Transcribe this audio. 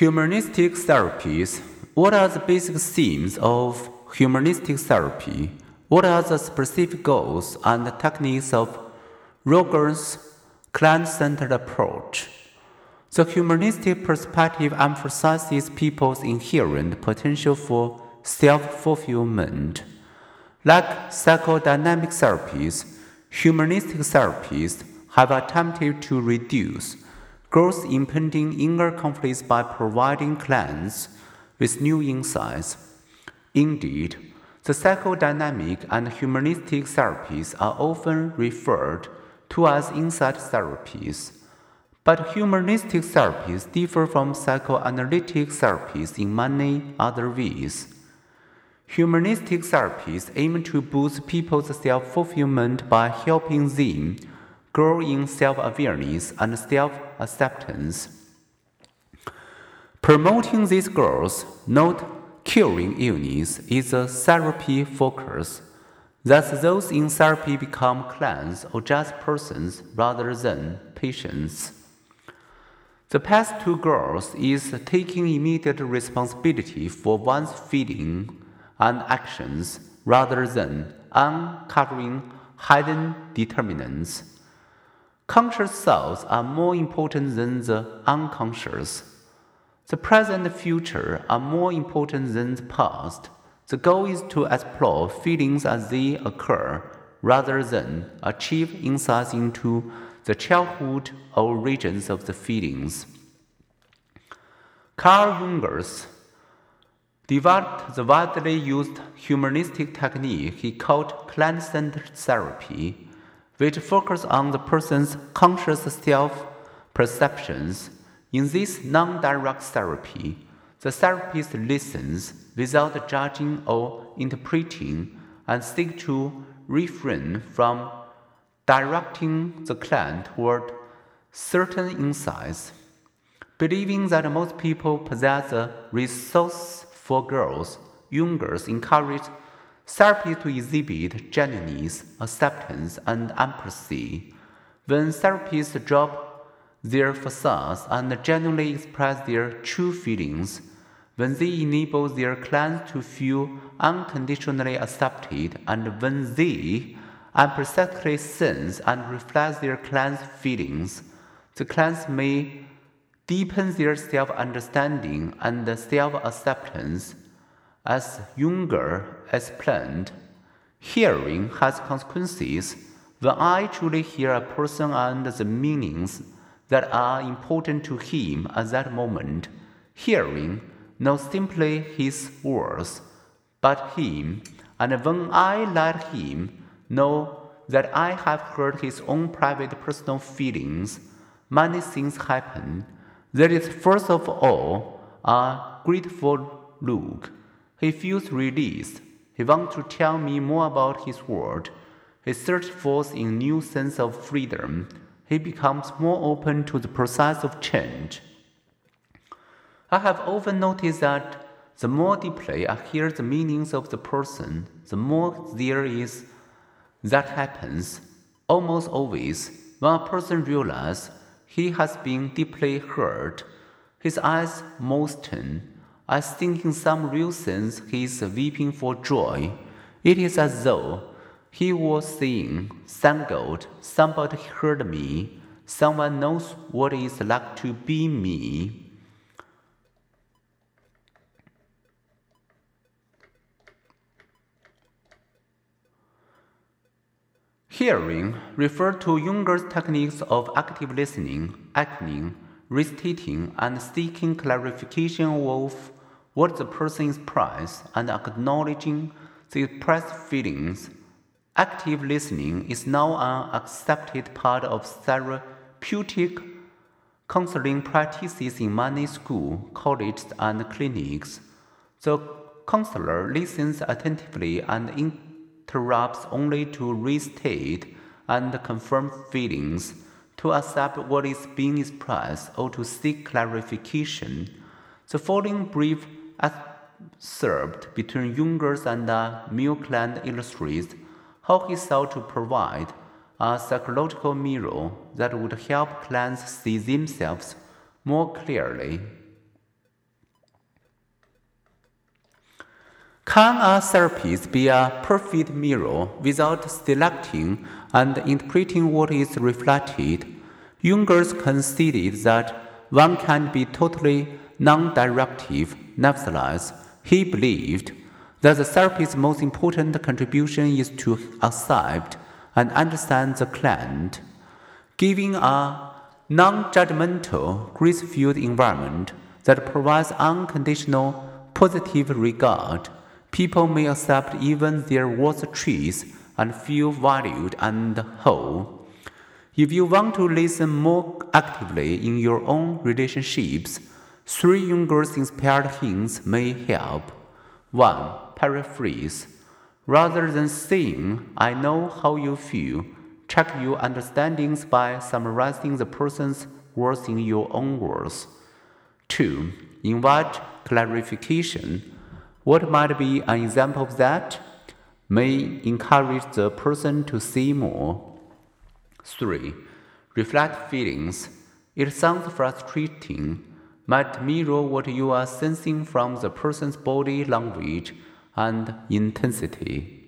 Humanistic therapies. What are the basic themes of humanistic therapy? What are the specific goals and techniques of Roger's client centered approach? The humanistic perspective emphasizes people's inherent potential for self fulfillment. Like psychodynamic therapies, humanistic therapies have attempted to reduce girls' impending inner conflicts by providing clients with new insights. Indeed, the psychodynamic and humanistic therapies are often referred to as insight therapies. But humanistic therapies differ from psychoanalytic therapies in many other ways. Humanistic therapies aim to boost people's self fulfillment by helping them grow in self awareness and self acceptance. Promoting these goals, not curing illness, is a therapy focus. Thus, those in therapy become clients or just persons rather than patients. The path to growth is taking immediate responsibility for one's feeling and actions rather than uncovering hidden determinants. Conscious thoughts are more important than the unconscious. The present and future are more important than the past. The goal is to explore feelings as they occur rather than achieve insights into the childhood origins of the feelings. Carl Rogers developed the widely used humanistic technique he called client centered therapy which focus on the person's conscious self perceptions. In this non direct therapy, the therapist listens without judging or interpreting and seek to refrain from directing the client toward certain insights. Believing that most people possess a resource for growth, Rogers encouraged Therapy to exhibit genuineness, acceptance, and empathy. When therapists drop their facades and genuinely express their true feelings, when they enable their clients to feel unconditionally accepted, and when they empathetically sense and reflect their clients' feelings, the clients may deepen their self understanding and self acceptance as Junger explained, hearing has consequences. When I truly hear a person and the meanings that are important to him at that moment, hearing not simply his words, but him, and when I let him know that I have heard his own private personal feelings, many things happen. There is first of all a grateful look he feels released. He wants to tell me more about his world. He searches for a new sense of freedom. He becomes more open to the process of change. I have often noticed that the more deeply I hear the meanings of the person, the more there is that happens. Almost always, when a person realizes he has been deeply hurt, his eyes moisten, I think in some real sense he is weeping for joy. It is as though he was saying, Thank God, somebody heard me. Someone knows what it is like to be me. Hearing referred to Rogers' techniques of active listening, acting, restating, and seeking clarification of what the person expresses and acknowledging the expressed feelings. Active listening is now an accepted part of therapeutic counseling practices in many schools, colleges, and clinics. The counselor listens attentively and interrupts only to restate and confirm feelings, to accept what is being expressed, or to seek clarification. The following brief as served between Rogers' and male Milkland illustrates how he sought to provide a psychological mirror that would help clients see themselves more clearly. Can a therapist be a perfect mirror without selecting and interpreting what is reflected? Rogers conceded that one can be totally non directive Nevertheless, he believed that the therapist's most important contribution is to accept and understand the client, giving a non judgmental, grace filled environment that provides unconditional positive regard. People may accept even their worst traits and feel valued and whole. If you want to listen more actively in your own relationships, three Rogers' inspired hints may help. 1. Paraphrase. Rather than saying, I know how you feel, check your understandings by summarizing the person's words in your own words. 2. Invite clarification. What might be an example of that? May encourage the person to say more. 3. Reflect feelings. It sounds frustrating, might mirror what you are sensing from the person's body language and intensity.